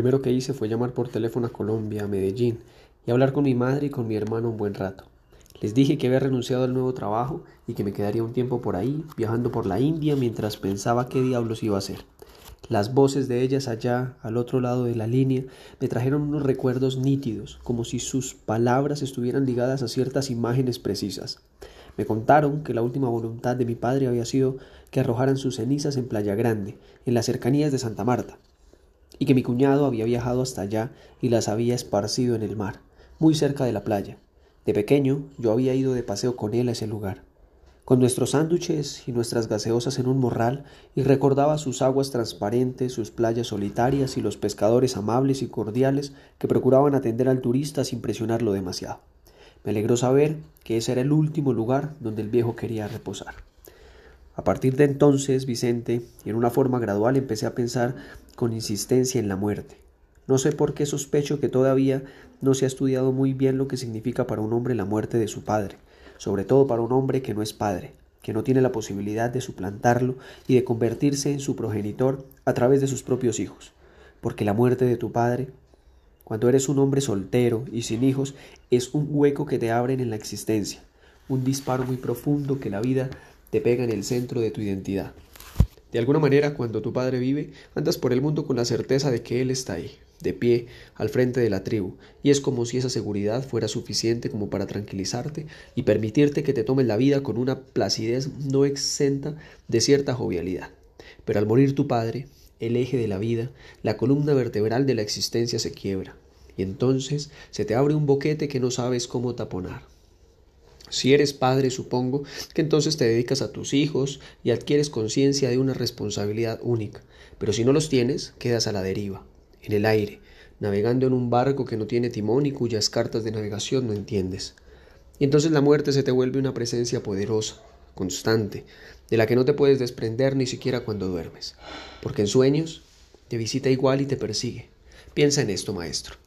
primero que hice fue llamar por teléfono a Colombia, a Medellín, y hablar con mi madre y con mi hermano un buen rato. Les dije que había renunciado al nuevo trabajo y que me quedaría un tiempo por ahí, viajando por la India mientras pensaba qué diablos iba a hacer. Las voces de ellas allá, al otro lado de la línea, me trajeron unos recuerdos nítidos, como si sus palabras estuvieran ligadas a ciertas imágenes precisas. Me contaron que la última voluntad de mi padre había sido que arrojaran sus cenizas en Playa Grande, en las cercanías de Santa Marta, y que mi cuñado había viajado hasta allá y las había esparcido en el mar, muy cerca de la playa. De pequeño yo había ido de paseo con él a ese lugar, con nuestros sándwiches y nuestras gaseosas en un morral, y recordaba sus aguas transparentes, sus playas solitarias y los pescadores amables y cordiales que procuraban atender al turista sin presionarlo demasiado. Me alegró saber que ese era el último lugar donde el viejo quería reposar. A partir de entonces, Vicente, y en una forma gradual, empecé a pensar con insistencia en la muerte. No sé por qué sospecho que todavía no se ha estudiado muy bien lo que significa para un hombre la muerte de su padre, sobre todo para un hombre que no es padre, que no tiene la posibilidad de suplantarlo y de convertirse en su progenitor a través de sus propios hijos, porque la muerte de tu padre, cuando eres un hombre soltero y sin hijos, es un hueco que te abren en la existencia, un disparo muy profundo que la vida te pega en el centro de tu identidad. De alguna manera, cuando tu padre vive, andas por el mundo con la certeza de que él está ahí, de pie, al frente de la tribu, y es como si esa seguridad fuera suficiente como para tranquilizarte y permitirte que te tomes la vida con una placidez no exenta de cierta jovialidad. Pero al morir tu padre, el eje de la vida, la columna vertebral de la existencia se quiebra, y entonces se te abre un boquete que no sabes cómo taponar. Si eres padre, supongo que entonces te dedicas a tus hijos y adquieres conciencia de una responsabilidad única, pero si no los tienes, quedas a la deriva, en el aire, navegando en un barco que no tiene timón y cuyas cartas de navegación no entiendes. Y entonces la muerte se te vuelve una presencia poderosa, constante, de la que no te puedes desprender ni siquiera cuando duermes, porque en sueños te visita igual y te persigue. Piensa en esto, maestro.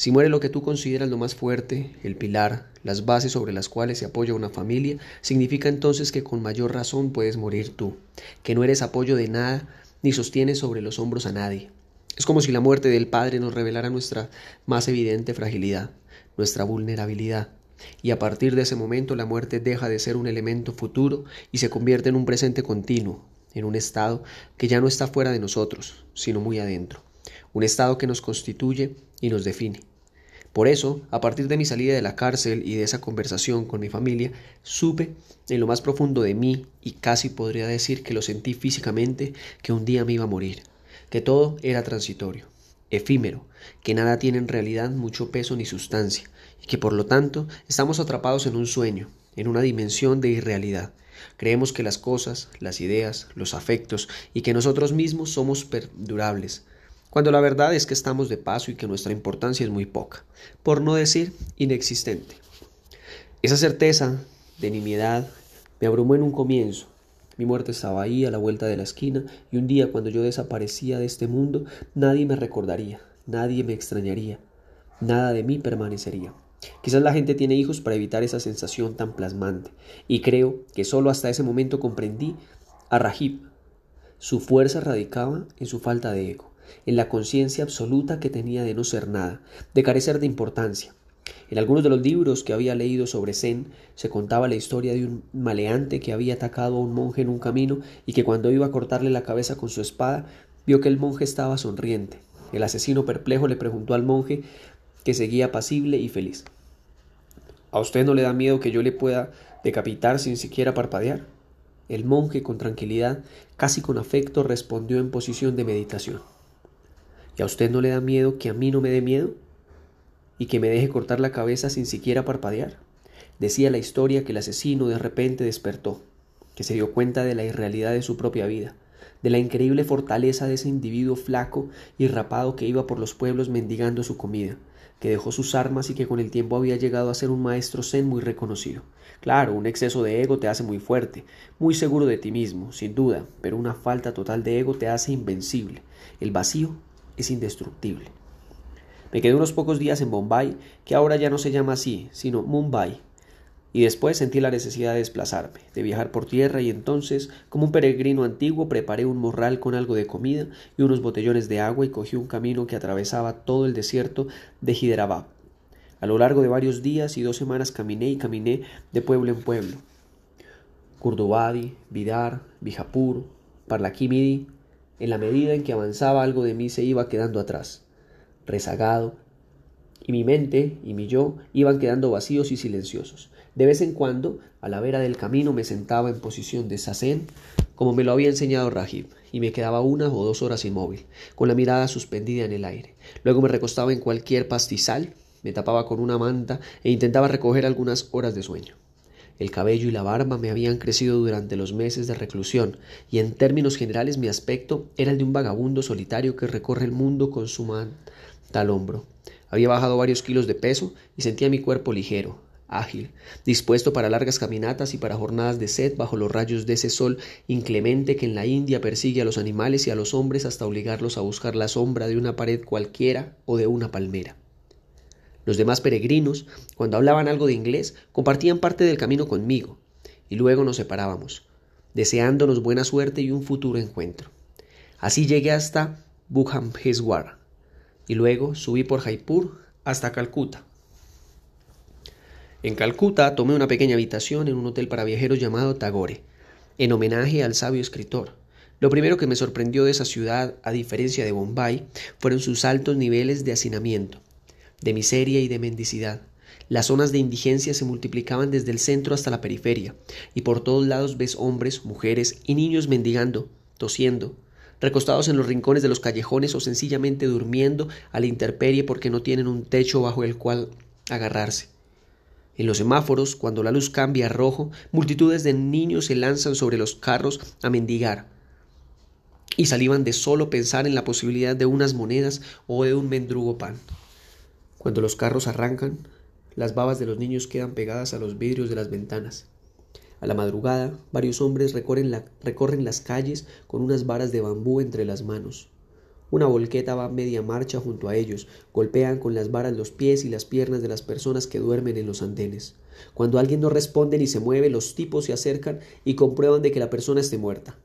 Si muere lo que tú consideras lo más fuerte, el pilar, las bases sobre las cuales se apoya una familia, significa entonces que con mayor razón puedes morir tú, que no eres apoyo de nada ni sostienes sobre los hombros a nadie. Es como si la muerte del Padre nos revelara nuestra más evidente fragilidad, nuestra vulnerabilidad, y a partir de ese momento la muerte deja de ser un elemento futuro y se convierte en un presente continuo, en un estado que ya no está fuera de nosotros, sino muy adentro, un estado que nos constituye y nos define. Por eso, a partir de mi salida de la cárcel y de esa conversación con mi familia, supe en lo más profundo de mí, y casi podría decir que lo sentí físicamente, que un día me iba a morir, que todo era transitorio, efímero, que nada tiene en realidad mucho peso ni sustancia, y que por lo tanto estamos atrapados en un sueño, en una dimensión de irrealidad. Creemos que las cosas, las ideas, los afectos y que nosotros mismos somos perdurables, cuando la verdad es que estamos de paso y que nuestra importancia es muy poca, por no decir inexistente. Esa certeza de nimiedad me abrumó en un comienzo. Mi muerte estaba ahí a la vuelta de la esquina y un día cuando yo desaparecía de este mundo nadie me recordaría, nadie me extrañaría, nada de mí permanecería. Quizás la gente tiene hijos para evitar esa sensación tan plasmante y creo que solo hasta ese momento comprendí a Rahib. Su fuerza radicaba en su falta de ego en la conciencia absoluta que tenía de no ser nada, de carecer de importancia. En algunos de los libros que había leído sobre Zen se contaba la historia de un maleante que había atacado a un monje en un camino y que cuando iba a cortarle la cabeza con su espada vio que el monje estaba sonriente. El asesino perplejo le preguntó al monje que seguía pasible y feliz. ¿A usted no le da miedo que yo le pueda decapitar sin siquiera parpadear? El monje, con tranquilidad, casi con afecto, respondió en posición de meditación. ¿Y a usted no le da miedo que a mí no me dé miedo? ¿Y que me deje cortar la cabeza sin siquiera parpadear? Decía la historia que el asesino de repente despertó, que se dio cuenta de la irrealidad de su propia vida, de la increíble fortaleza de ese individuo flaco y rapado que iba por los pueblos mendigando su comida, que dejó sus armas y que con el tiempo había llegado a ser un maestro zen muy reconocido. Claro, un exceso de ego te hace muy fuerte, muy seguro de ti mismo, sin duda, pero una falta total de ego te hace invencible. El vacío es indestructible. Me quedé unos pocos días en Bombay, que ahora ya no se llama así, sino Mumbai. y después sentí la necesidad de desplazarme, de viajar por tierra y entonces, como un peregrino antiguo, preparé un morral con algo de comida y unos botellones de agua y cogí un camino que atravesaba todo el desierto de Hyderabad. A lo largo de varios días y dos semanas caminé y caminé de pueblo en pueblo. Kurdubadi, Vidar, Bijapur, Parlakimidi. En la medida en que avanzaba algo de mí se iba quedando atrás, rezagado, y mi mente y mi yo iban quedando vacíos y silenciosos. De vez en cuando, a la vera del camino, me sentaba en posición de sacén, como me lo había enseñado Rajib, y me quedaba una o dos horas inmóvil, con la mirada suspendida en el aire. Luego me recostaba en cualquier pastizal, me tapaba con una manta e intentaba recoger algunas horas de sueño. El cabello y la barba me habían crecido durante los meses de reclusión, y en términos generales mi aspecto era el de un vagabundo solitario que recorre el mundo con su manta al hombro. Había bajado varios kilos de peso y sentía mi cuerpo ligero, ágil, dispuesto para largas caminatas y para jornadas de sed bajo los rayos de ese sol inclemente que en la India persigue a los animales y a los hombres hasta obligarlos a buscar la sombra de una pared cualquiera o de una palmera. Los demás peregrinos, cuando hablaban algo de inglés, compartían parte del camino conmigo, y luego nos separábamos, deseándonos buena suerte y un futuro encuentro. Así llegué hasta Bukhamheswar, y luego subí por Jaipur hasta Calcuta. En Calcuta tomé una pequeña habitación en un hotel para viajeros llamado Tagore, en homenaje al sabio escritor. Lo primero que me sorprendió de esa ciudad, a diferencia de Bombay, fueron sus altos niveles de hacinamiento, de miseria y de mendicidad. Las zonas de indigencia se multiplicaban desde el centro hasta la periferia, y por todos lados ves hombres, mujeres y niños mendigando, tosiendo, recostados en los rincones de los callejones o sencillamente durmiendo a la intemperie porque no tienen un techo bajo el cual agarrarse. En los semáforos, cuando la luz cambia a rojo, multitudes de niños se lanzan sobre los carros a mendigar y salivan de solo pensar en la posibilidad de unas monedas o de un mendrugo pan. Cuando los carros arrancan, las babas de los niños quedan pegadas a los vidrios de las ventanas. A la madrugada, varios hombres recorren, recorren, las calles con unas varas de bambú entre las manos. Una volqueta va media marcha junto a ellos, golpean con las varas los pies y las piernas de las personas que duermen en los andenes. Cuando alguien no responde ni se mueve, los tipos se acercan y comprueban de que la persona esté muerta.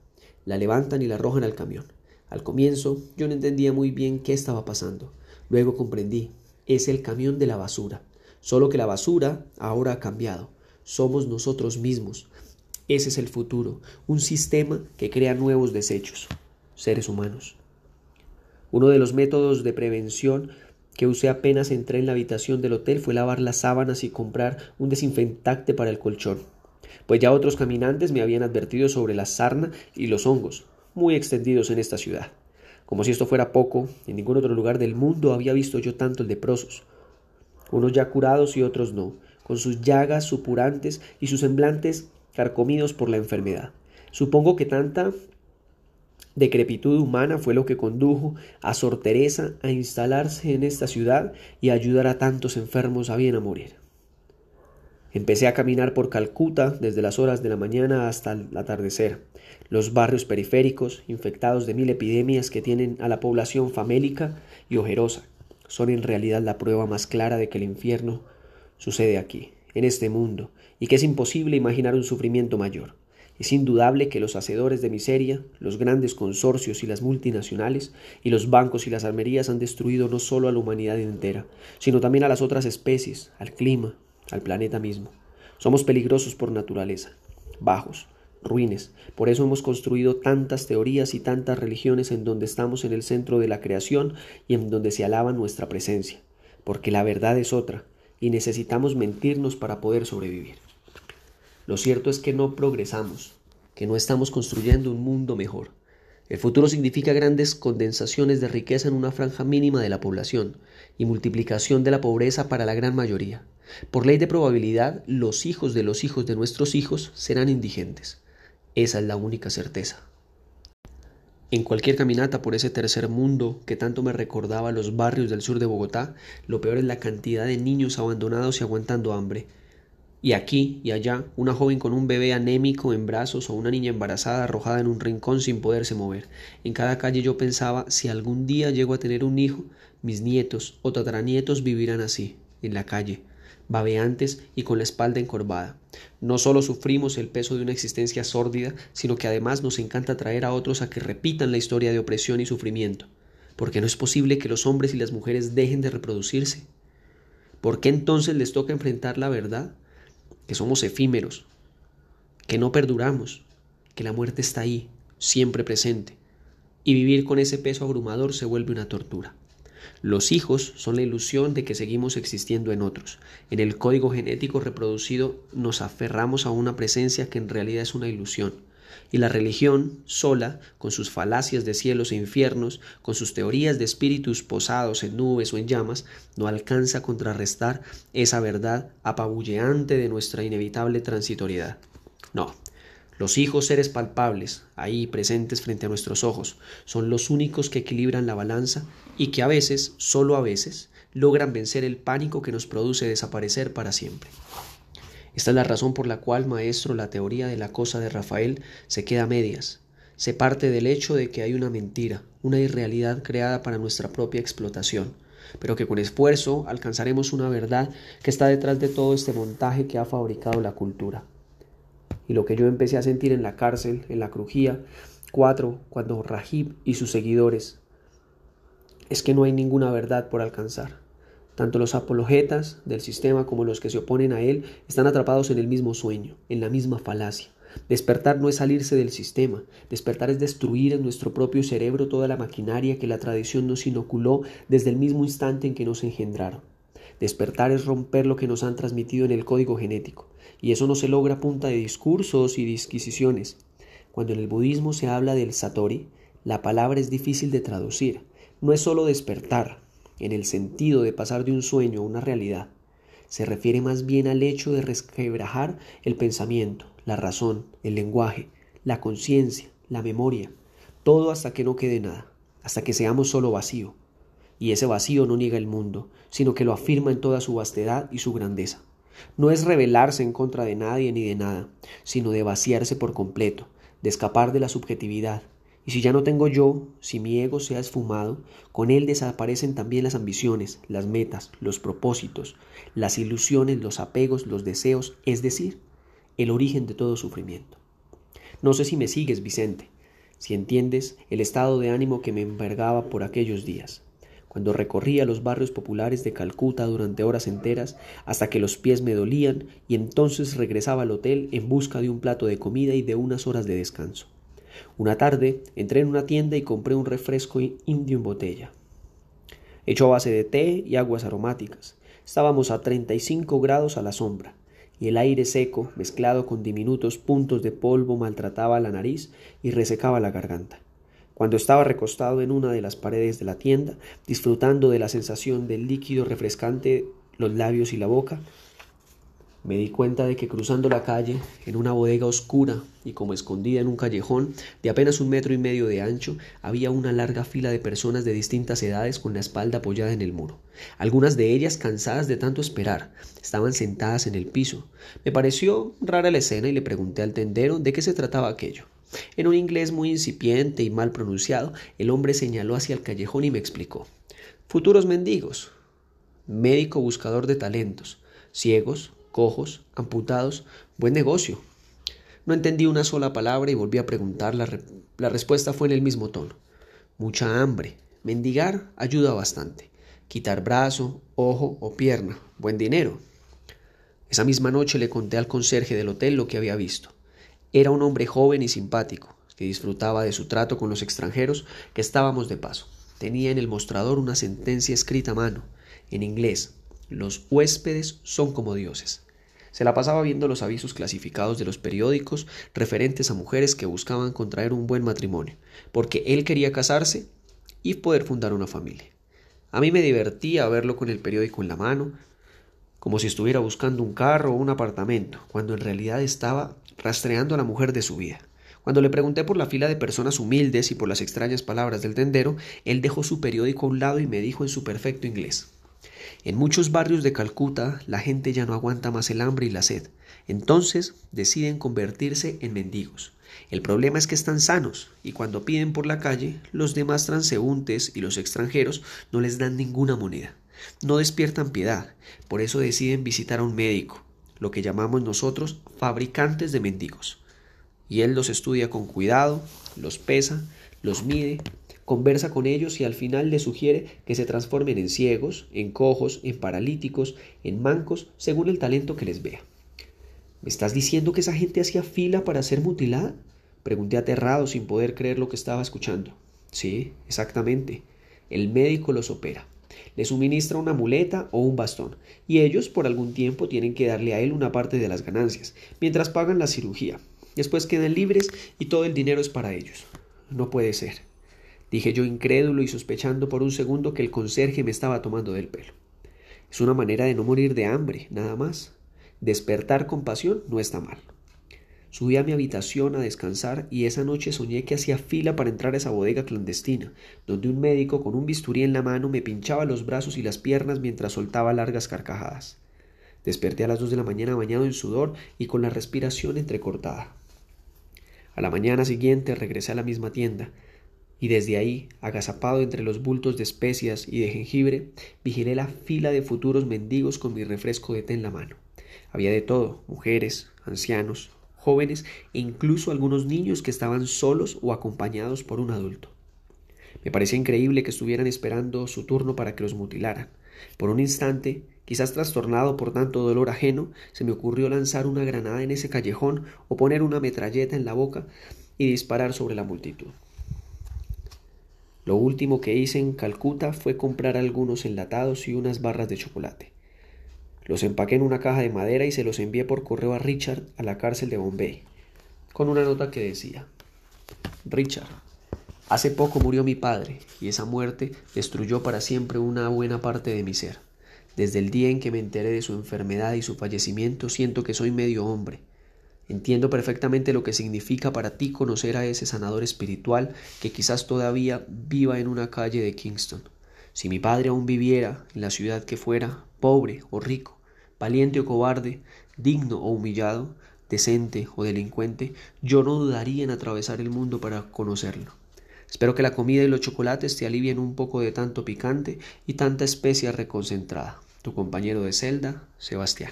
La levantan y la arrojan al camión. Al comienzo yo no entendía muy bien qué estaba pasando. Luego comprendí. Es el camión de la basura. Solo que la basura ahora ha cambiado somos nosotros mismos. Ese es el futuro, un sistema que crea nuevos desechos, seres humanos. Uno de los métodos de prevención que usé apenas entré en la habitación del hotel fue lavar las sábanas y comprar un desinfectante para el colchón, pues ya otros caminantes me habían advertido sobre la sarna y los hongos, muy extendidos en esta ciudad. Como si esto fuera poco, en ningún otro lugar del mundo había visto yo tantos leprosos, unos ya curados y otros no, con sus llagas supurantes y sus semblantes carcomidos por la enfermedad. Supongo que tanta decrepitud humana fue lo que condujo a Sor Teresa a instalarse en esta ciudad y a ayudar a tantos enfermos a bien a morir. Empecé a caminar por Calcuta desde las horas de la mañana hasta el atardecer. Los barrios periféricos, infectados de mil epidemias que tienen a la población famélica y ojerosa, son en realidad la prueba más clara de que el infierno sucede aquí, en este mundo, y que es imposible imaginar un sufrimiento mayor. Es indudable que los hacedores de miseria, los grandes consorcios y las multinacionales, y los bancos y las armerías han destruido no solo a la humanidad entera, sino también a las otras especies, al clima, al planeta mismo. Somos peligrosos por naturaleza, bajos, ruines. Por eso hemos construido tantas teorías y tantas religiones en donde estamos en el centro de la creación y en donde se alaba nuestra presencia. Porque la verdad es otra, y necesitamos mentirnos para poder sobrevivir. Lo cierto es que no progresamos, que no estamos construyendo un mundo mejor. El futuro significa grandes condensaciones de riqueza en una franja mínima de la población y multiplicación de la pobreza para la gran mayoría. Por ley de probabilidad, los hijos de los hijos de nuestros hijos serán indigentes. Esa es la única certeza. En cualquier caminata por ese tercer mundo que tanto me recordaba los barrios del sur de Bogotá, lo peor es la cantidad de niños abandonados y aguantando hambre. Y aquí y allá, una joven con un bebé anémico en brazos o una niña embarazada arrojada en un rincón sin poderse mover. En cada calle yo pensaba, si algún día llego a tener un hijo, mis nietos o tataranietos vivirán así, en la calle, babeantes y con la espalda encorvada. No solo sufrimos el peso de una existencia sórdida, sino que además nos encanta traer a otros a que repitan la historia de opresión y sufrimiento, porque no es posible que los hombres y las mujeres dejen de reproducirse. ¿Por qué entonces les toca enfrentar la verdad? Que somos efímeros, que no perduramos, que la muerte está ahí, siempre presente, y vivir con ese peso abrumador se vuelve una tortura. Los hijos son la ilusión de que seguimos existiendo en otros. En el código genético reproducido nos aferramos a una presencia que en realidad es una ilusión. Y la religión, sola, con sus falacias de cielos e infiernos, con sus teorías de espíritus posados en nubes o en llamas, no alcanza a contrarrestar esa verdad apabulleante de nuestra inevitable transitoriedad. No, los hijos seres palpables, ahí presentes frente a nuestros ojos, son los únicos que equilibran la balanza y que a veces, solo a veces, logran vencer el pánico que nos produce desaparecer para siempre. Esta es la razón por la cual, maestro, la teoría de la cosa de Rafael se queda a medias. Se parte del hecho de que hay una mentira, una irrealidad creada para nuestra propia explotación, pero que con esfuerzo alcanzaremos una verdad que está detrás de todo este montaje que ha fabricado la cultura y lo que yo empecé a sentir en la cárcel, en la crujía. Cuatro, cuando Rajib y sus seguidores es que no hay ninguna verdad por alcanzar. Tanto los apologetas del sistema como los que se oponen a él están atrapados en el mismo sueño, en la misma falacia. Despertar no es salirse del sistema, despertar es destruir en nuestro propio cerebro toda la maquinaria que la tradición nos inoculó desde el mismo instante en que nos engendraron. Despertar es romper lo que nos han transmitido en el código genético, y eso no se logra a punta de discursos y disquisiciones. Cuando en el budismo se habla del satori, la palabra es difícil de traducir. No es solo despertar, en el sentido de pasar de un sueño a una realidad. Se refiere más bien al hecho de resquebrajar el pensamiento, la razón, el lenguaje, la conciencia, la memoria, todo hasta que no quede nada, hasta que seamos solo vacío. Y ese vacío no niega el mundo, sino que lo afirma en toda su vastedad y su grandeza. No es rebelarse en contra de nadie ni de nada, sino de vaciarse por completo, de escapar de la subjetividad. Y si ya no tengo yo, si mi ego se ha esfumado, con él desaparecen también las ambiciones, las metas, los propósitos, las ilusiones, los apegos, los deseos, es decir, el origen de todo sufrimiento. No sé si me sigues, Vicente, si entiendes el estado de ánimo que me envergaba por aquellos días cuando recorría los barrios populares de Calcuta durante horas enteras hasta que los pies me dolían y entonces regresaba al hotel en busca de un plato de comida y de unas horas de descanso. Una tarde entré en una tienda y compré un refresco indio en botella, hecho a base de té y aguas aromáticas. Estábamos a 35 grados a la sombra y el aire seco, mezclado con diminutos puntos de polvo, maltrataba la nariz y resecaba la garganta. Cuando estaba recostado en una de las paredes de la tienda, disfrutando de la sensación del líquido refrescante, los labios y la boca, me di cuenta de que cruzando la calle, en una bodega oscura y como escondida en un callejón de apenas un metro y medio de ancho, había una larga fila de personas de distintas edades con la espalda apoyada en el muro. Algunas de ellas, cansadas de tanto esperar, estaban sentadas en el piso. Me pareció rara la escena y le pregunté al tendero de qué se trataba aquello. En un inglés muy incipiente y mal pronunciado, el hombre señaló hacia el callejón y me explicó. Futuros mendigos, médico buscador de talentos, ciegos, cojos, amputados, buen negocio. No entendí una sola palabra y volví a preguntar. La, respuesta fue en el mismo tono. Mucha hambre. Mendigar ayuda bastante. Quitar brazo, ojo o pierna. Buen dinero. Esa misma noche le conté al conserje del hotel lo que había visto. Era un hombre joven y simpático, que disfrutaba de su trato con los extranjeros que estábamos de paso. Tenía en el mostrador una sentencia escrita a mano, en inglés. Los huéspedes son como dioses. Se la pasaba viendo los avisos clasificados de los periódicos referentes a mujeres que buscaban contraer un buen matrimonio, porque él quería casarse y poder fundar una familia. A mí me divertía verlo con el periódico en la mano, como si estuviera buscando un carro o un apartamento, cuando en realidad estaba rastreando a la mujer de su vida. Cuando le pregunté por la fila de personas humildes y por las extrañas palabras del tendero, él dejó su periódico a un lado y me dijo en su perfecto inglés En muchos barrios de Calcuta la gente ya no aguanta más el hambre y la sed. Entonces deciden convertirse en mendigos. El problema es que están sanos y cuando piden por la calle, los demás transeúntes y los extranjeros no les dan ninguna moneda. No despiertan piedad, por eso deciden visitar a un médico, lo que llamamos nosotros fabricantes de mendigos. Y él los estudia con cuidado, los pesa, los mide, conversa con ellos y al final les sugiere que se transformen en ciegos, en cojos, en paralíticos, en mancos, según el talento que les vea. ¿Me estás diciendo que esa gente hacía fila para ser mutilada? Pregunté aterrado sin poder creer lo que estaba escuchando. Sí, exactamente. El médico los opera. Le suministra una muleta o un bastón, y ellos por algún tiempo tienen que darle a él una parte de las ganancias, mientras pagan la cirugía. Después quedan libres y todo el dinero es para ellos. No puede ser. Dije yo incrédulo y sospechando por un segundo que el conserje me estaba tomando del pelo. Es una manera de no morir de hambre, nada más. Despertar con pasión no está mal. Subí a mi habitación a descansar y esa noche soñé que hacía fila para entrar a esa bodega clandestina, donde un médico con un bisturí en la mano me pinchaba los brazos y las piernas mientras soltaba largas carcajadas. Desperté a las dos de la mañana bañado en sudor y con la respiración entrecortada. A la mañana siguiente regresé a la misma tienda, y desde ahí, agazapado entre los bultos de especias y de jengibre, vigilé la fila de futuros mendigos con mi refresco de té en la mano. Había de todo, mujeres, ancianos, jóvenes e incluso algunos niños que estaban solos o acompañados por un adulto. Me parecía increíble que estuvieran esperando su turno para que los mutilaran. Por un instante, quizás trastornado por tanto dolor ajeno, se me ocurrió lanzar una granada en ese callejón o poner una metralleta en la boca y disparar sobre la multitud. Lo último que hice en Calcuta fue comprar algunos enlatados y unas barras de chocolate. Los empaqué en una caja de madera y se los envié por correo a Richard a la cárcel de Bombay, con una nota que decía Richard, hace poco murió mi padre y esa muerte destruyó para siempre una buena parte de mi ser. Desde el día en que me enteré de su enfermedad y su fallecimiento siento que soy medio hombre. Entiendo perfectamente lo que significa para ti conocer a ese sanador espiritual que quizás todavía viva en una calle de Kingston. Si mi padre aún viviera en la ciudad que fuera, pobre o rico, valiente o cobarde, digno o humillado, decente o delincuente, yo no dudaría en atravesar el mundo para conocerlo. Espero que la comida y los chocolates te alivien un poco de tanto picante y tanta especia reconcentrada. Tu compañero de celda, Sebastián.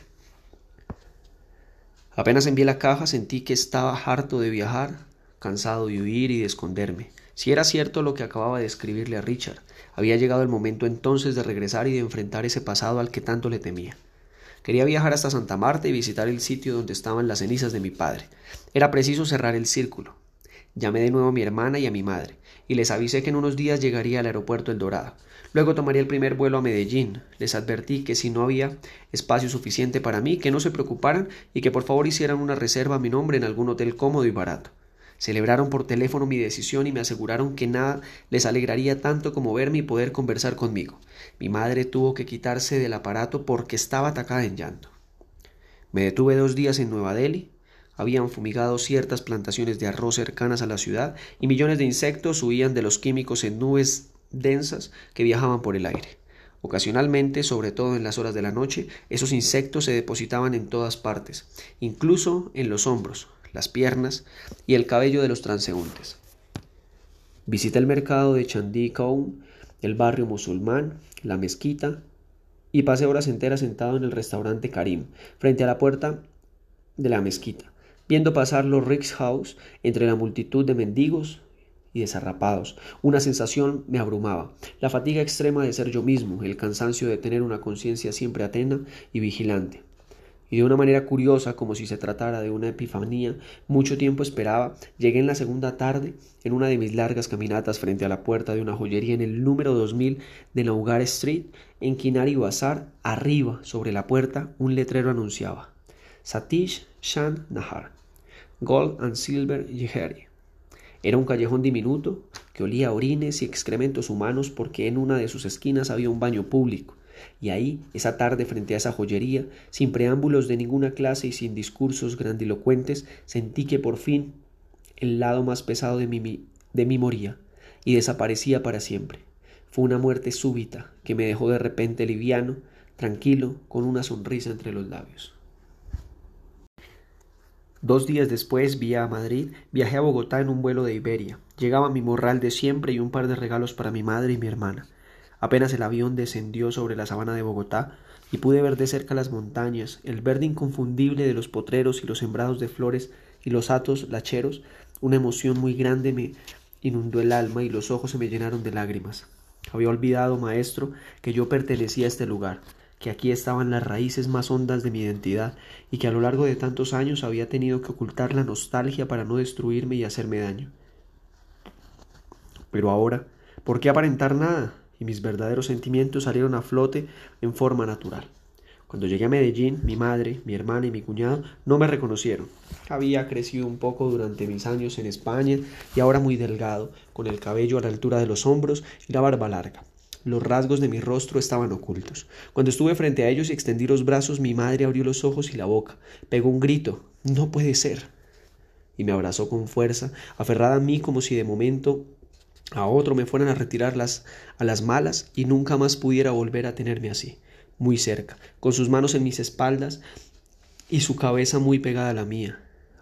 Apenas envié la caja sentí que estaba harto de viajar, cansado de huir y de esconderme. Si era cierto lo que acababa de escribirle a Richard, había llegado el momento entonces de regresar y de enfrentar ese pasado al que tanto le temía. Quería viajar hasta Santa Marta y visitar el sitio donde estaban las cenizas de mi padre. Era preciso cerrar el círculo. Llamé de nuevo a mi hermana y a mi madre, y les avisé que en unos días llegaría al aeropuerto El Dorado. Luego tomaría el primer vuelo a Medellín. Les advertí que si no había espacio suficiente para mí, que no se preocuparan y que por favor hicieran una reserva a mi nombre en algún hotel cómodo y barato. Celebraron por teléfono mi decisión y me aseguraron que nada les alegraría tanto como verme y poder conversar conmigo. Mi madre tuvo que quitarse del aparato porque estaba atacada en llanto. Me detuve dos días en Nueva Delhi. Habían fumigado ciertas plantaciones de arroz cercanas a la ciudad y millones de insectos huían de los químicos en nubes densas que viajaban por el aire. Ocasionalmente, sobre todo en las horas de la noche, esos insectos se depositaban en todas partes, incluso en los hombros, las piernas y el cabello de los transeúntes. Visité el mercado de Chandí el barrio musulmán, la mezquita y pasé horas enteras sentado en el restaurante Karim, frente a la puerta de la mezquita, viendo pasar los House entre la multitud de mendigos y desarrapados. Una sensación me abrumaba, la fatiga extrema de ser yo mismo, el cansancio de tener una conciencia siempre atenta y vigilante y de una manera curiosa, como si se tratara de una epifanía, mucho tiempo esperaba, llegué en la segunda tarde en una de mis largas caminatas frente a la puerta de una joyería en el número 2000 de Naugar Street, en Kinari Bazar, arriba, sobre la puerta, un letrero anunciaba Satish Shan Nahar, Gold and Silver Jeheri. Era un callejón diminuto que olía a orines y excrementos humanos porque en una de sus esquinas había un baño público y ahí, esa tarde frente a esa joyería, sin preámbulos de ninguna clase y sin discursos grandilocuentes, sentí que por fin el lado más pesado de mí, de mí moría y desaparecía para siempre. Fue una muerte súbita que me dejó de repente liviano, tranquilo, con una sonrisa entre los labios. Dos días después, vía a Madrid, viajé a Bogotá en un vuelo de Iberia. Llegaba mi morral de siempre y un par de regalos para mi madre y mi hermana. Apenas el avión descendió sobre la sabana de Bogotá y pude ver de cerca las montañas, el verde inconfundible de los potreros y los sembrados de flores y los atos lacheros, una emoción muy grande me inundó el alma y los ojos se me llenaron de lágrimas. Había olvidado, maestro, que yo pertenecía a este lugar, que aquí estaban las raíces más hondas de mi identidad y que a lo largo de tantos años había tenido que ocultar la nostalgia para no destruirme y hacerme daño. Pero ahora, ¿por qué aparentar nada? Y mis verdaderos sentimientos salieron a flote en forma natural. Cuando llegué a Medellín, mi madre, mi hermana y mi cuñado no me reconocieron. Había crecido un poco durante mis años en España y ahora muy delgado, con el cabello a la altura de los hombros y la barba larga. Los rasgos de mi rostro estaban ocultos. Cuando estuve frente a ellos y extendí los brazos, mi madre abrió los ojos y la boca. Pegó un grito. No puede ser. Y me abrazó con fuerza, aferrada a mí como si de momento a otro me fueran a retirar las, a las malas y nunca más pudiera volver a tenerme así, muy cerca, con sus manos en mis espaldas y su cabeza muy pegada a la mía.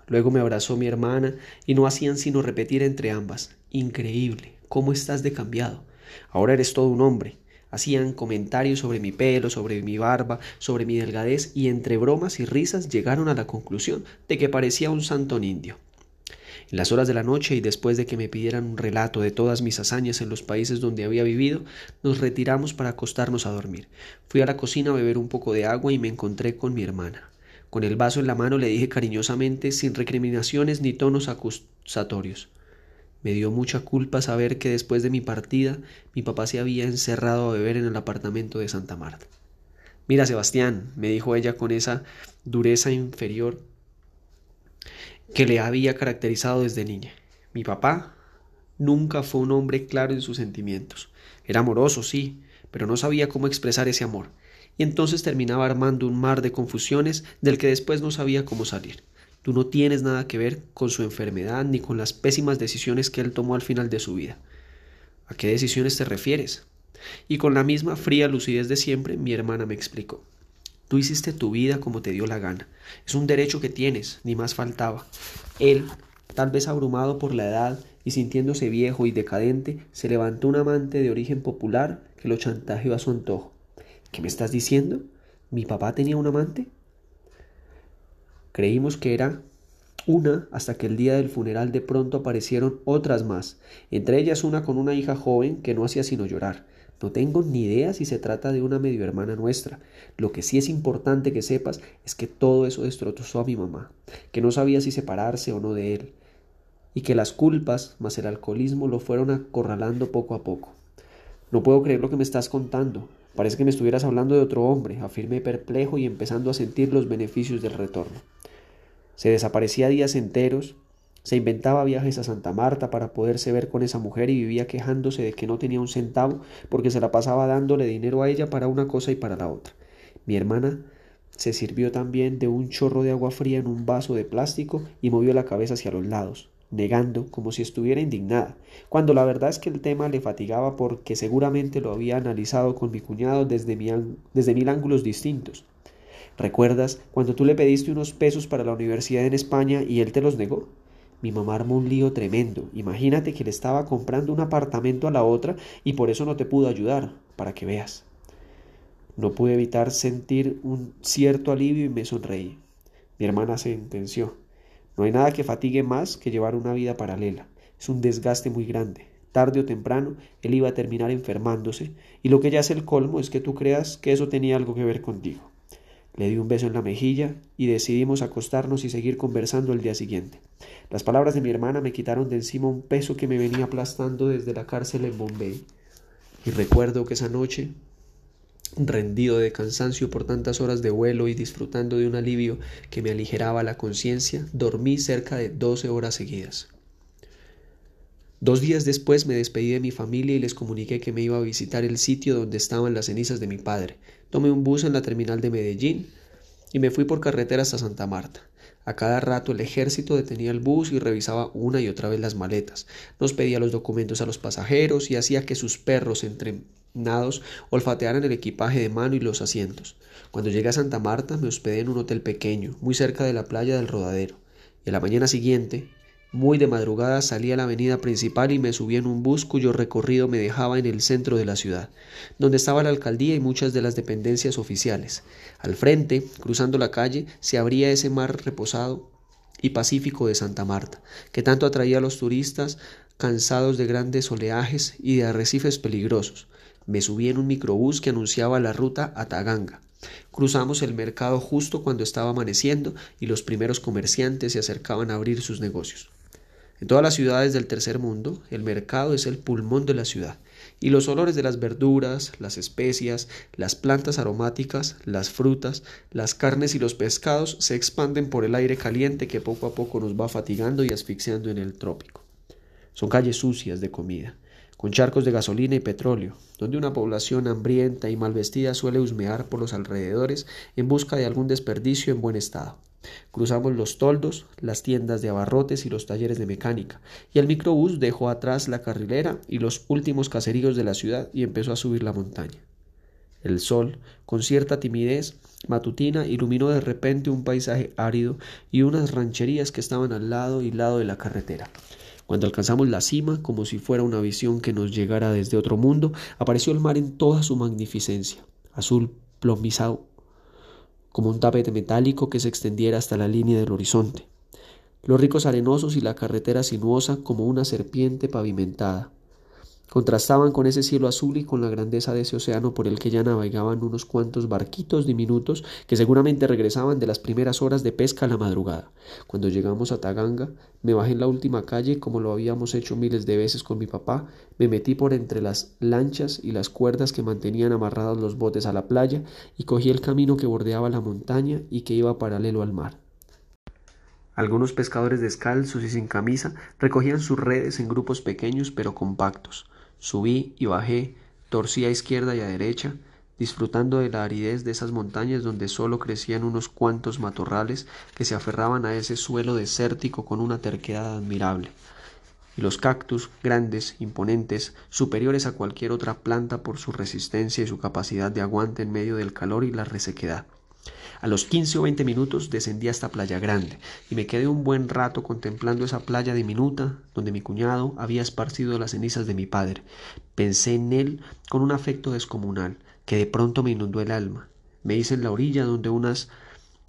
Luego me abrazó mi hermana y no hacían sino repetir entre ambas Increíble, ¿cómo estás de cambiado? Ahora eres todo un hombre. Hacían comentarios sobre mi pelo, sobre mi barba, sobre mi delgadez y entre bromas y risas llegaron a la conclusión de que parecía un santón indio. En las horas de la noche y después de que me pidieran un relato de todas mis hazañas en los países donde había vivido, nos retiramos para acostarnos a dormir. Fui a la cocina a beber un poco de agua y me encontré con mi hermana. Con el vaso en la mano le dije cariñosamente, sin recriminaciones ni tonos acusatorios. Me dio mucha culpa saber que después de mi partida mi papá se había encerrado a beber en el apartamento de Santa Marta. Mira, Sebastián, me dijo ella con esa dureza inferior que le había caracterizado desde niña. Mi papá nunca fue un hombre claro en sus sentimientos. Era amoroso, sí, pero no sabía cómo expresar ese amor, y entonces terminaba armando un mar de confusiones del que después no sabía cómo salir. Tú no tienes nada que ver con su enfermedad ni con las pésimas decisiones que él tomó al final de su vida. ¿A qué decisiones te refieres? Y con la misma fría lucidez de siempre, mi hermana me explicó. Tú hiciste tu vida como te dio la gana. Es un derecho que tienes, ni más faltaba. Él, tal vez abrumado por la edad y sintiéndose viejo y decadente, se levantó un amante de origen popular que lo chantajeó a su antojo. ¿Qué me estás diciendo? ¿Mi papá tenía un amante? Creímos que era una hasta que el día del funeral de pronto aparecieron otras más, entre ellas una con una hija joven que no hacía sino llorar. No tengo ni idea si se trata de una medio hermana nuestra. Lo que sí es importante que sepas es que todo eso destrozó a mi mamá, que no sabía si separarse o no de él, y que las culpas más el alcoholismo lo fueron acorralando poco a poco. No puedo creer lo que me estás contando. Parece que me estuvieras hablando de otro hombre, afirmé perplejo y empezando a sentir los beneficios del retorno. Se desaparecía días enteros, se inventaba viajes a Santa Marta para poderse ver con esa mujer y vivía quejándose de que no tenía un centavo porque se la pasaba dándole dinero a ella para una cosa y para la otra. Mi hermana se sirvió también de un chorro de agua fría en un vaso de plástico y movió la cabeza hacia los lados, negando como si estuviera indignada, cuando la verdad es que el tema le fatigaba porque seguramente lo había analizado con mi cuñado desde, desde mil ángulos distintos. ¿Recuerdas cuando tú le pediste unos pesos para la universidad en España y él te los negó? Mi mamá armó un lío tremendo. Imagínate que le estaba comprando un apartamento a la otra y por eso no te pudo ayudar, para que veas. No pude evitar sentir un cierto alivio y me sonreí. Mi hermana sentenció. No hay nada que fatigue más que llevar una vida paralela. Es un desgaste muy grande. Tarde o temprano él iba a terminar enfermándose y lo que ya es el colmo es que tú creas que eso tenía algo que ver contigo. Le di un beso en la mejilla y decidimos acostarnos y seguir conversando el día siguiente. Las palabras de mi hermana me quitaron de encima un peso que me venía aplastando desde la cárcel en Bombay. Y recuerdo que esa noche, rendido de cansancio por tantas horas de vuelo y disfrutando de un alivio que me aligeraba la conciencia, dormí cerca de doce horas seguidas. Dos días después me despedí de mi familia y les comuniqué que me iba a visitar el sitio donde estaban las cenizas de mi padre. Tomé un bus en la terminal de Medellín y me fui por carretera hasta Santa Marta. A cada rato el ejército detenía el bus y revisaba una y otra vez las maletas. Nos pedía los documentos a los pasajeros y hacía que sus perros entrenados olfatearan el equipaje de mano y los asientos. Cuando llegué a Santa Marta me hospedé en un hotel pequeño, muy cerca de la playa del Rodadero, y a la mañana siguiente Muy de madrugada salí a la avenida principal y me subí en un bus cuyo recorrido me dejaba en el centro de la ciudad, donde estaba la alcaldía y muchas de las dependencias oficiales. Al frente, cruzando la calle, se abría ese mar reposado y pacífico de Santa Marta, que tanto atraía a los turistas cansados de grandes oleajes y de arrecifes peligrosos. Me subí en un microbús que anunciaba la ruta a Taganga. Cruzamos el mercado justo cuando estaba amaneciendo y los primeros comerciantes se acercaban a abrir sus negocios. En todas las ciudades del tercer mundo, el mercado es el pulmón de la ciudad, y los olores de las verduras, las especias, las plantas aromáticas, las frutas, las carnes y los pescados se expanden por el aire caliente que poco a poco nos va fatigando y asfixiando en el trópico. Son calles sucias de comida, con charcos de gasolina y petróleo, donde una población hambrienta y mal vestida suele husmear por los alrededores en busca de algún desperdicio en buen estado. Cruzamos los toldos, las tiendas de abarrotes y los talleres de mecánica, y el microbús dejó atrás la carrilera y los últimos caseríos de la ciudad y empezó a subir la montaña. El sol, con cierta timidez matutina, iluminó de repente un paisaje árido y unas rancherías que estaban al lado y lado de la carretera. Cuando alcanzamos la cima, como si fuera una visión que nos llegara desde otro mundo, apareció el mar en toda su magnificencia, azul plomizado como un tapete metálico que se extendiera hasta la línea del horizonte, los ricos arenosos y la carretera sinuosa como una serpiente pavimentada. Contrastaban con ese cielo azul y con la grandeza de ese océano por el que ya navegaban unos cuantos barquitos diminutos que seguramente regresaban de las primeras horas de pesca a la madrugada. Cuando llegamos a Taganga, me bajé en la última calle como lo habíamos hecho miles de veces con mi papá, me metí por entre las lanchas y las cuerdas que mantenían amarrados los botes a la playa y cogí el camino que bordeaba la montaña y que iba paralelo al mar. Algunos pescadores descalzos y sin camisa recogían sus redes en grupos pequeños pero compactos. Subí y bajé, torcí a izquierda y a derecha, disfrutando de la aridez de esas montañas donde solo crecían unos cuantos matorrales que se aferraban a ese suelo desértico con una terquedad admirable. Y los cactus, grandes, imponentes, superiores a cualquier otra planta por su resistencia y su capacidad de aguante en medio del calor y la resequedad. A los quince o veinte minutos descendí hasta Playa Grande y me quedé un buen rato contemplando esa playa diminuta donde mi cuñado había esparcido las cenizas de mi padre. Pensé en él con un afecto descomunal que de pronto me inundó el alma. Me hice en la orilla donde unas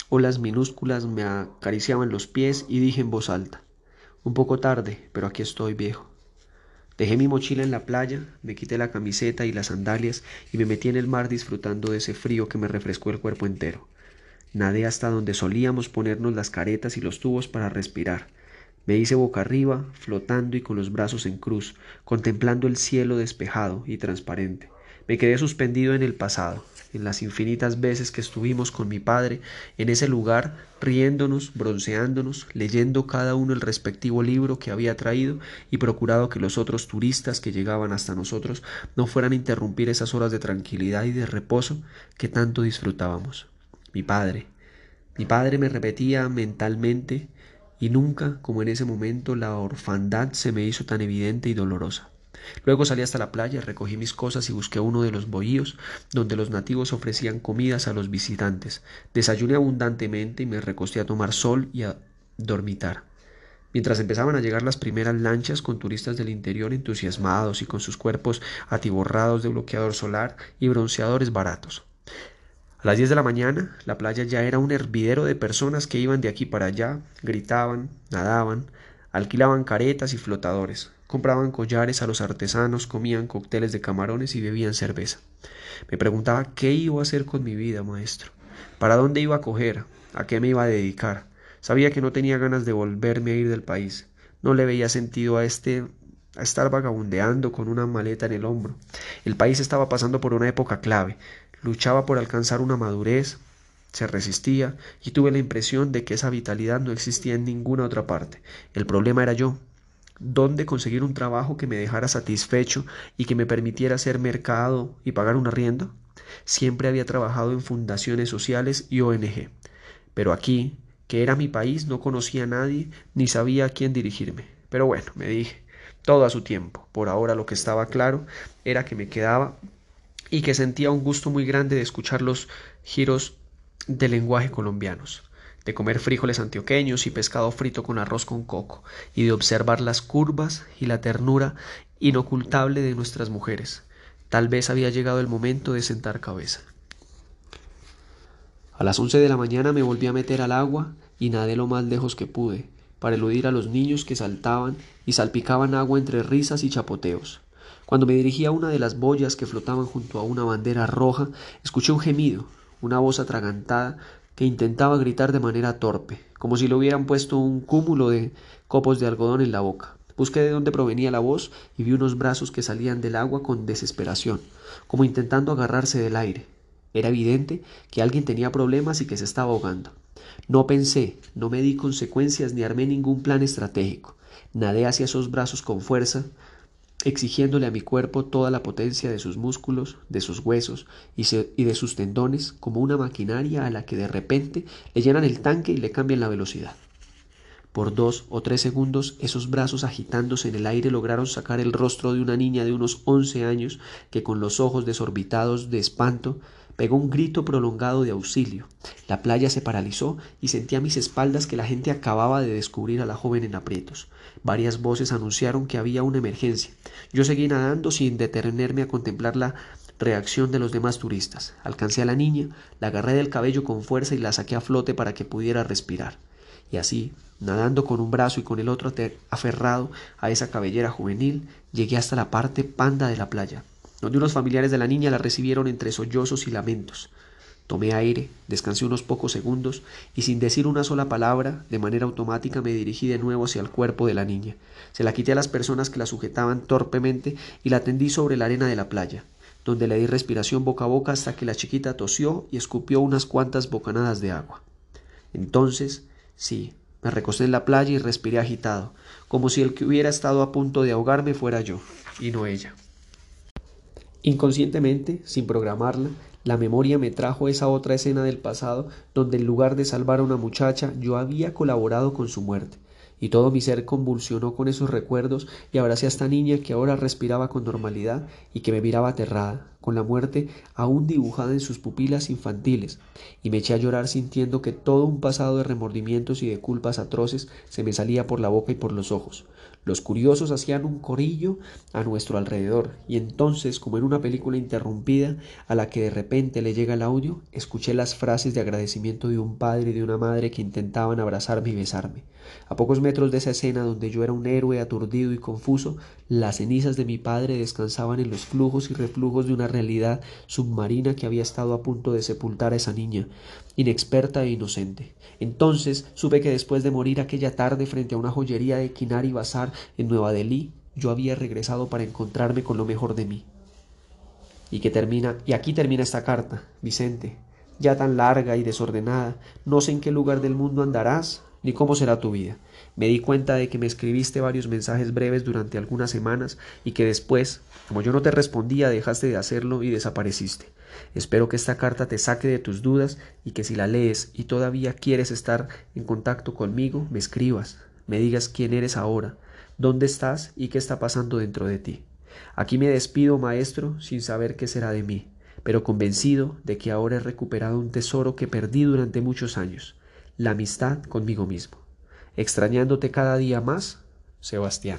olas minúsculas me acariciaban los pies y dije en voz alta un poco tarde, pero aquí estoy viejo. Dejé mi mochila en la playa, me quité la camiseta y las sandalias y me metí en el mar disfrutando de ese frío que me refrescó el cuerpo entero. Nadé hasta donde solíamos ponernos las caretas y los tubos para respirar. Me hice boca arriba, flotando y con los brazos en cruz, contemplando el cielo despejado y transparente. Me quedé suspendido en el pasado, en las infinitas veces que estuvimos con mi padre en ese lugar, riéndonos, bronceándonos, leyendo cada uno el respectivo libro que había traído y procurado que los otros turistas que llegaban hasta nosotros no fueran a interrumpir esas horas de tranquilidad y de reposo que tanto disfrutábamos mi padre. Mi padre me repetía mentalmente y nunca, como en ese momento, la orfandad se me hizo tan evidente y dolorosa. Luego salí hasta la playa, recogí mis cosas y busqué uno de los bohíos donde los nativos ofrecían comidas a los visitantes. Desayuné abundantemente y me recosté a tomar sol y a dormitar. Mientras empezaban a llegar las primeras lanchas con turistas del interior entusiasmados y con sus cuerpos atiborrados de bloqueador solar y bronceadores baratos. A las 10 de la mañana la playa ya era un hervidero de personas que iban de aquí para allá, gritaban, nadaban, alquilaban caretas y flotadores, compraban collares a los artesanos, comían cócteles de camarones y bebían cerveza. Me preguntaba qué iba a hacer con mi vida, maestro, para dónde iba a coger, a qué me iba a dedicar. Sabía que no tenía ganas de volverme a ir del país. No le veía sentido a este a estar vagabundeando con una maleta en el hombro. El país estaba pasando por una época clave luchaba por alcanzar una madurez, se resistía y tuve la impresión de que esa vitalidad no existía en ninguna otra parte. El problema era yo. ¿Dónde conseguir un trabajo que me dejara satisfecho y que me permitiera hacer mercado y pagar un arriendo? Siempre había trabajado en fundaciones sociales y ONG. Pero aquí, que era mi país, no conocía a nadie ni sabía a quién dirigirme. Pero bueno, me dije, todo a su tiempo. Por ahora lo que estaba claro era que me quedaba y que sentía un gusto muy grande de escuchar los giros de lenguaje colombianos. de comer frijoles antioqueños y pescado frito con arroz con coco, y de observar las curvas y la ternura inocultable de nuestras mujeres. Tal vez había llegado el momento de sentar cabeza. A las once de la mañana me volví a meter al agua y nadé lo más lejos que pude, para eludir a los niños que saltaban y salpicaban agua entre risas y chapoteos. Cuando me dirigí a una de las boyas que flotaban junto a una bandera roja, escuché un gemido, una voz atragantada que intentaba gritar de manera torpe, como si le hubieran puesto un cúmulo de copos de algodón en la boca. Busqué de dónde provenía la voz y vi unos brazos que salían del agua con desesperación, como intentando agarrarse del aire. Era evidente que alguien tenía problemas y que se estaba ahogando. No pensé, no me di consecuencias ni armé ningún plan estratégico. Nadé hacia esos brazos con fuerza, exigiéndole a mi cuerpo toda la potencia de sus músculos, de sus huesos y, de sus tendones, como una maquinaria a la que de repente le llenan el tanque y le cambian la velocidad. Por dos o tres segundos esos brazos agitándose en el aire lograron sacar el rostro de una niña de unos once años que con los ojos desorbitados de espanto Pegó un grito prolongado de auxilio. La playa se paralizó y sentí a mis espaldas que la gente acababa de descubrir a la joven en aprietos. Varias voces anunciaron que había una emergencia. Yo seguí nadando sin detenerme a contemplar la reacción de los demás turistas. Alcancé a la niña, la agarré del cabello con fuerza y la saqué a flote para que pudiera respirar. Y así, nadando con un brazo y con el otro aferrado a esa cabellera juvenil, llegué hasta la parte panda de la playa donde unos familiares de la niña la recibieron entre sollozos y lamentos. Tomé aire, descansé unos pocos segundos y sin decir una sola palabra, de manera automática me dirigí de nuevo hacia el cuerpo de la niña. Se la quité a las personas que la sujetaban torpemente y la tendí sobre la arena de la playa, donde le di respiración boca a boca hasta que la chiquita tosió y escupió unas cuantas bocanadas de agua. Entonces, sí, me recosté en la playa y respiré agitado, como si el que hubiera estado a punto de ahogarme fuera yo, y no ella. Inconscientemente, sin programarla, la memoria me trajo esa otra escena del pasado donde en lugar de salvar a una muchacha yo había colaborado con su muerte y todo mi ser convulsionó con esos recuerdos y abracé a esta niña que ahora respiraba con normalidad y que me miraba aterrada, con la muerte aún dibujada en sus pupilas infantiles, y me eché a llorar sintiendo que todo un pasado de remordimientos y de culpas atroces se me salía por la boca y por los ojos. Los curiosos hacían un corillo a nuestro alrededor, y entonces, como en una película interrumpida, a la que de repente le llega el audio, escuché las frases de agradecimiento de un padre y de una madre que intentaban abrazarme y besarme. A pocos metros de esa escena donde yo era un héroe aturdido y confuso, las cenizas de mi padre descansaban en los flujos y reflujos de una realidad submarina que había estado a punto de sepultar a esa niña, inexperta e inocente. Entonces supe que después de morir aquella tarde frente a una joyería de Kinari Bazar en Nueva Delhi, yo había regresado para encontrarme con lo mejor de mí. Y que termina, y aquí termina esta carta, Vicente, ya tan larga y desordenada, no sé en qué lugar del mundo andarás, ni cómo será tu vida. Me di cuenta de que me escribiste varios mensajes breves durante algunas semanas y que después, como yo no te respondía, dejaste de hacerlo y desapareciste. Espero que esta carta te saque de tus dudas y que si la lees y todavía quieres estar en contacto conmigo, me escribas, me digas quién eres ahora, dónde estás y qué está pasando dentro de ti. Aquí me despido, maestro, sin saber qué será de mí, pero convencido de que ahora he recuperado un tesoro que perdí durante muchos años la amistad conmigo mismo. Extrañándote cada día más, Sebastián.